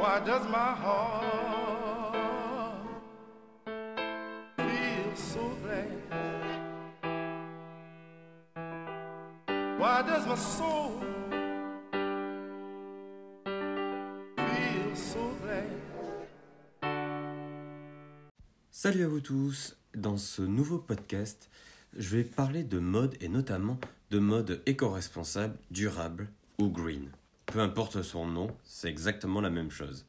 Why does my heart feel so? Why does my soul feel so? Salut à vous tous, dans ce nouveau podcast, je vais parler de mode et notamment de mode éco-responsable, durable ou green. Peu importe son nom, c'est exactement la même chose.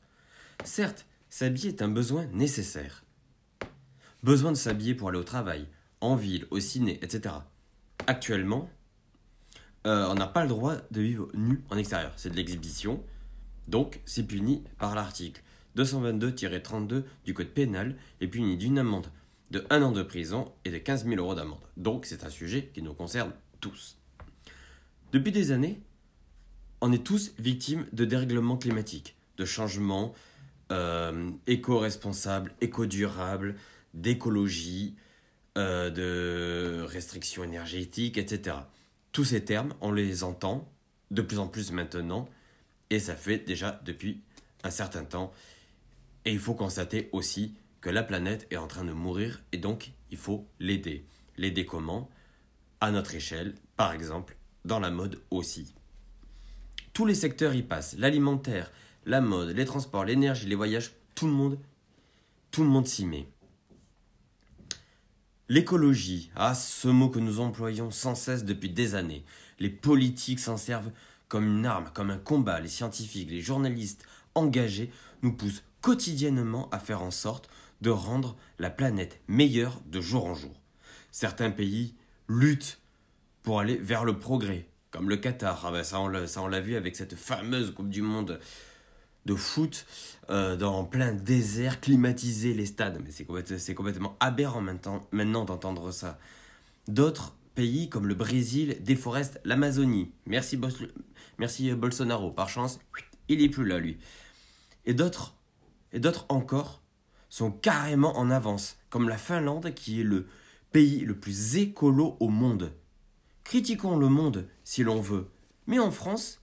Certes, s'habiller est un besoin nécessaire. Besoin de s'habiller pour aller au travail, en ville, au ciné, etc. Actuellement, euh, on n'a pas le droit de vivre nu en extérieur. C'est de l'exhibition, donc c'est puni par l'article 222-32 du Code pénal et puni d'une amende de 1 an de prison et de 15 000 euros d'amende. Donc c'est un sujet qui nous concerne tous. Depuis des années, on est tous victimes de dérèglements climatiques, de changements euh, éco-responsables, éco-durables, d'écologie, euh, de restrictions énergétiques, etc. Tous ces termes, on les entend de plus en plus maintenant, et ça fait déjà depuis un certain temps. Et il faut constater aussi que la planète est en train de mourir, et donc il faut l'aider. L'aider comment? À notre échelle, par exemple, dans la mode aussi. Tous les secteurs y passent, l'alimentaire, la mode, les transports, l'énergie, les voyages, tout le monde, tout le monde s'y met. L'écologie, ah ce mot que nous employons sans cesse depuis des années. Les politiques s'en servent comme une arme, comme un combat. Les scientifiques, les journalistes engagés nous poussent quotidiennement à faire en sorte de rendre la planète meilleure de jour en jour. Certains pays luttent pour aller vers le progrès, comme le Qatar. Ah ben, ça, on l'a, vu avec cette fameuse Coupe du Monde de foot euh, dans plein désert, climatiser les stades. Mais c'est complètement, aberrant maintenant, d'entendre ça. D'autres pays comme le Brésil déforestent l'Amazonie. Merci, merci Bolsonaro. Par chance, il est plus là, lui. Et d'autres, et d'autres encore sont carrément en avance, comme la Finlande qui est le pays le plus écolo au monde. Critiquons le monde si l'on veut, mais en France,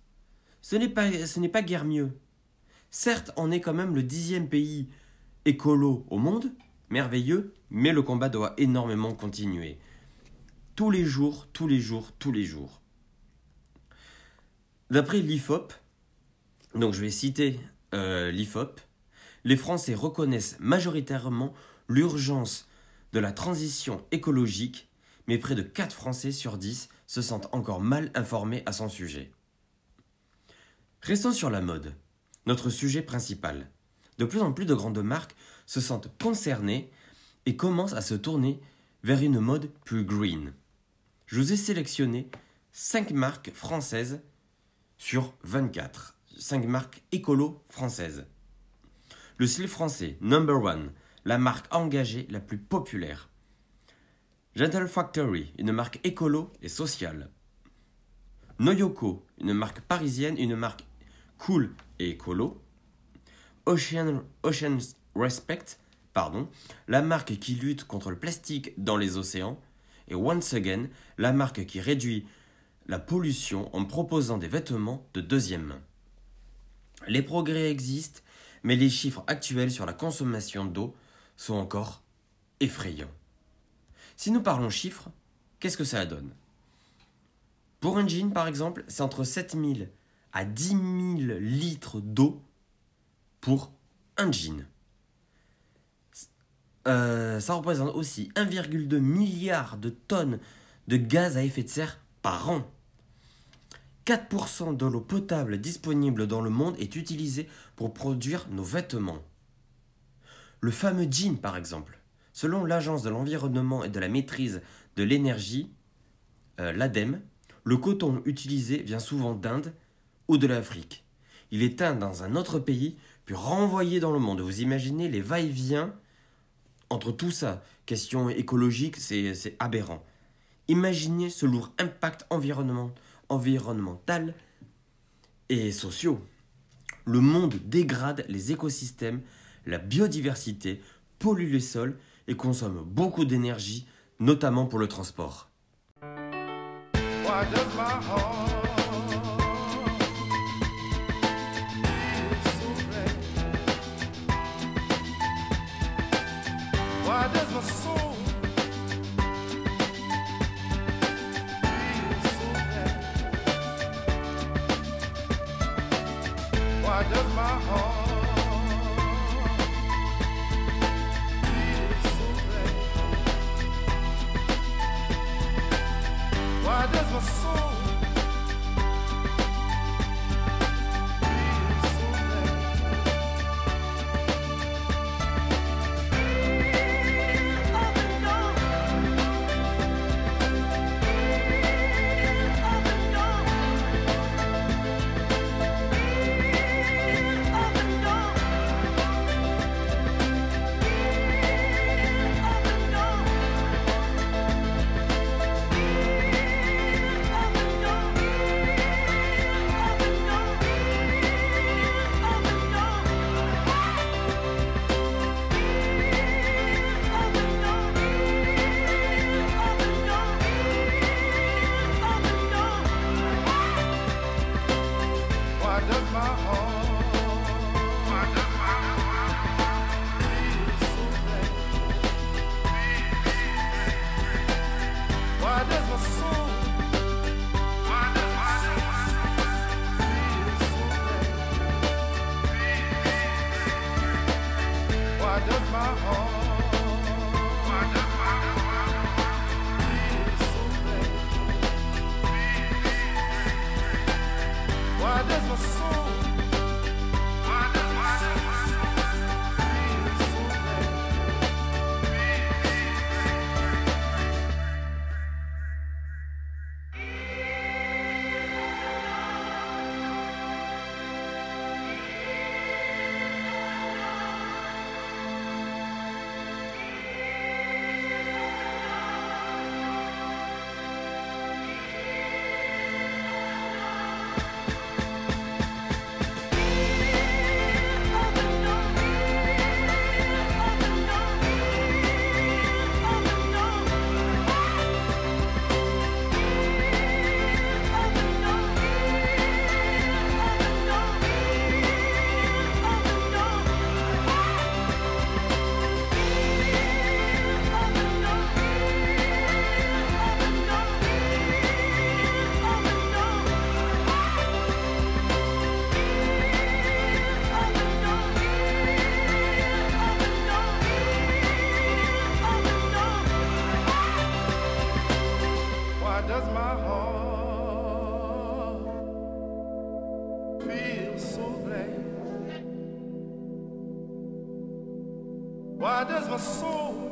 ce n'est pas, pas guère mieux. Certes, on est quand même le dixième pays écolo au monde, merveilleux, mais le combat doit énormément continuer. Tous les jours, tous les jours, tous les jours. D'après l'IFOP, donc je vais citer euh, l'IFOP, les Français reconnaissent majoritairement l'urgence de la transition écologique, mais près de 4 Français sur 10 se sentent encore mal informés à son sujet. Restons sur la mode, notre sujet principal. De plus en plus de grandes marques se sentent concernées et commencent à se tourner vers une mode plus green. Je vous ai sélectionné 5 marques françaises sur 24. 5 marques écolo françaises. Le style français, number one, la marque engagée la plus populaire. Gentle Factory, une marque écolo et sociale. Noyoko, une marque parisienne, une marque cool et écolo. Ocean, Respect, pardon, la marque qui lutte contre le plastique dans les océans. Et Once Again, la marque qui réduit la pollution en proposant des vêtements de deuxième main. Les progrès existent, mais les chiffres actuels sur la consommation d'eau sont encore effrayants. Si nous parlons chiffres, qu'est-ce que ça donne? Pour un jean, par exemple, c'est entre 7000 à 10 000 litres d'eau pour un jean. Euh, ça représente aussi 1,2 milliard de tonnes de gaz à effet de serre par an. 4% de l'eau potable disponible dans le monde est utilisée pour produire nos vêtements. Le fameux jean, par exemple. Selon l'Agence de l'environnement et de la maîtrise de l'énergie, euh, l'ADEME, le coton utilisé vient souvent d'Inde ou de l'Afrique. Il est teint dans un autre pays, puis renvoyé dans le monde. Vous imaginez les va-et-vient entre tout ça. Question écologique, c'est aberrant. Imaginez ce lourd impact environnement- environnemental et sociaux. Le monde dégrade les écosystèmes, la biodiversité, pollue les sols et consomme beaucoup d'énergie, notamment pour le transport. My heart so? Why does my soul